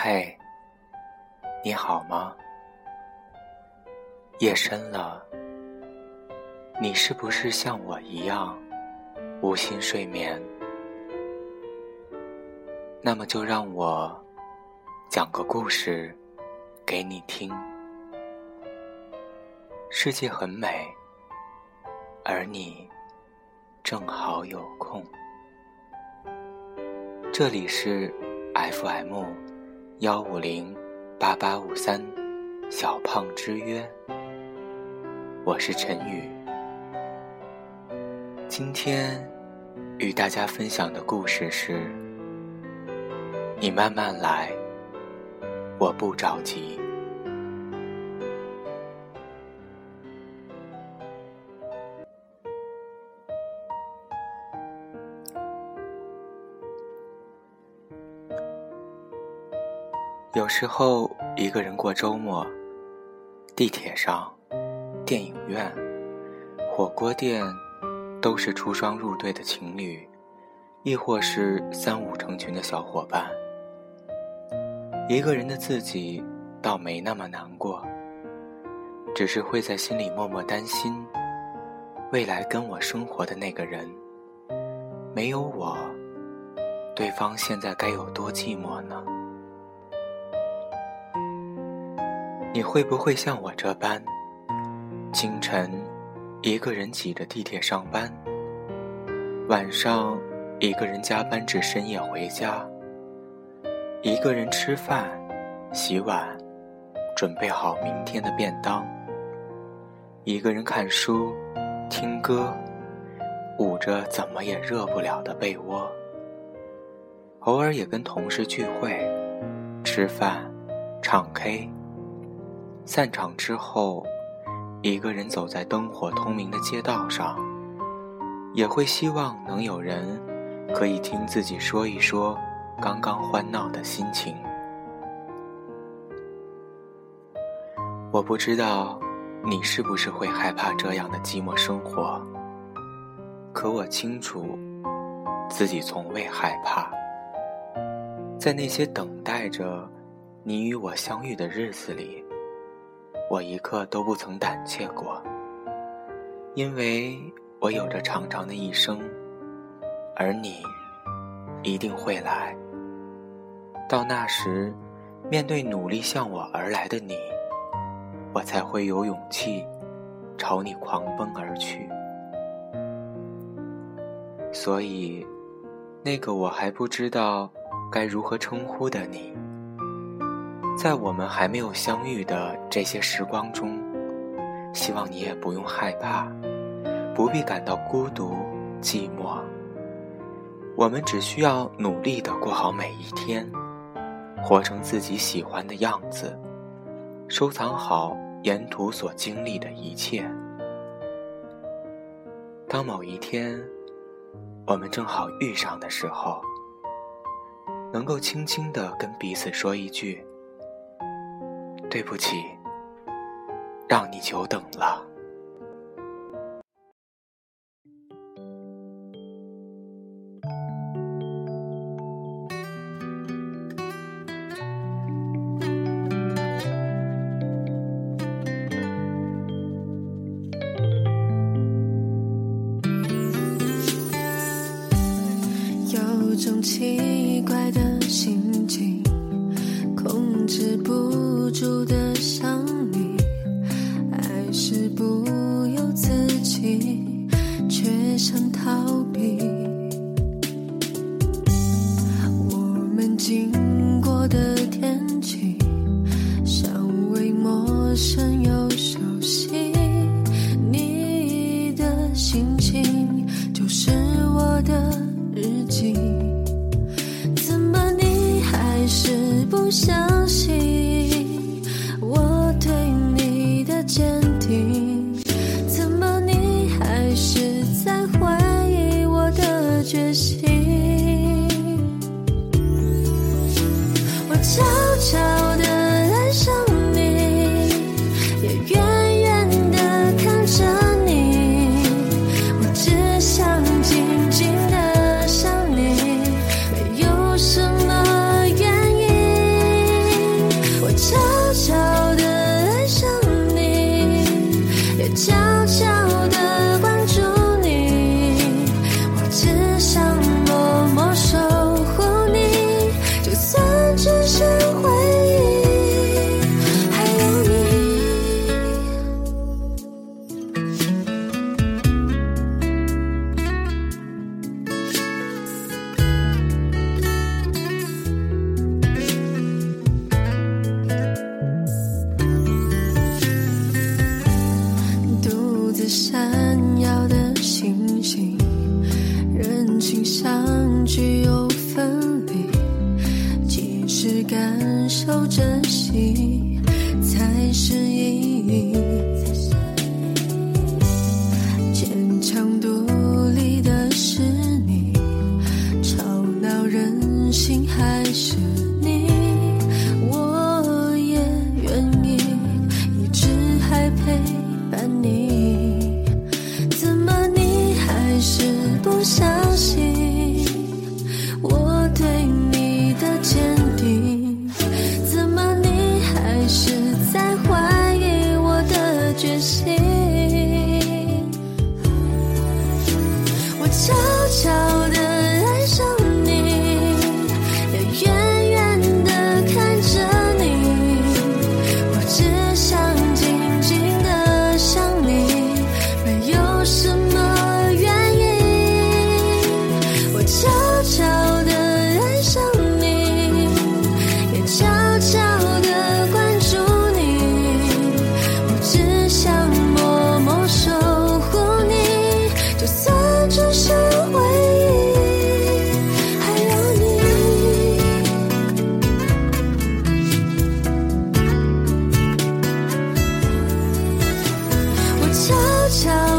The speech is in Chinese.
嘿，你好吗？夜深了，你是不是像我一样无心睡眠？那么就让我讲个故事给你听。世界很美，而你正好有空。这里是 FM 幺五零八八五三小胖之约，我是陈宇。今天与大家分享的故事是：你慢慢来，我不着急。有时候一个人过周末，地铁上、电影院、火锅店，都是出双入对的情侣，亦或是三五成群的小伙伴。一个人的自己倒没那么难过，只是会在心里默默担心，未来跟我生活的那个人，没有我，对方现在该有多寂寞呢？你会不会像我这般，清晨一个人挤着地铁上班，晚上一个人加班至深夜回家，一个人吃饭、洗碗，准备好明天的便当，一个人看书、听歌，捂着怎么也热不了的被窝，偶尔也跟同事聚会、吃饭、唱 K。散场之后，一个人走在灯火通明的街道上，也会希望能有人可以听自己说一说刚刚欢闹的心情。我不知道你是不是会害怕这样的寂寞生活，可我清楚自己从未害怕。在那些等待着你与我相遇的日子里。我一刻都不曾胆怯过，因为我有着长长的一生，而你一定会来。到那时，面对努力向我而来的你，我才会有勇气朝你狂奔而去。所以，那个我还不知道该如何称呼的你。在我们还没有相遇的这些时光中，希望你也不用害怕，不必感到孤独寂寞。我们只需要努力的过好每一天，活成自己喜欢的样子，收藏好沿途所经历的一切。当某一天我们正好遇上的时候，能够轻轻的跟彼此说一句。对不起，让你久等了。止不。住的想你，爱是不由自己，却想逃家笑。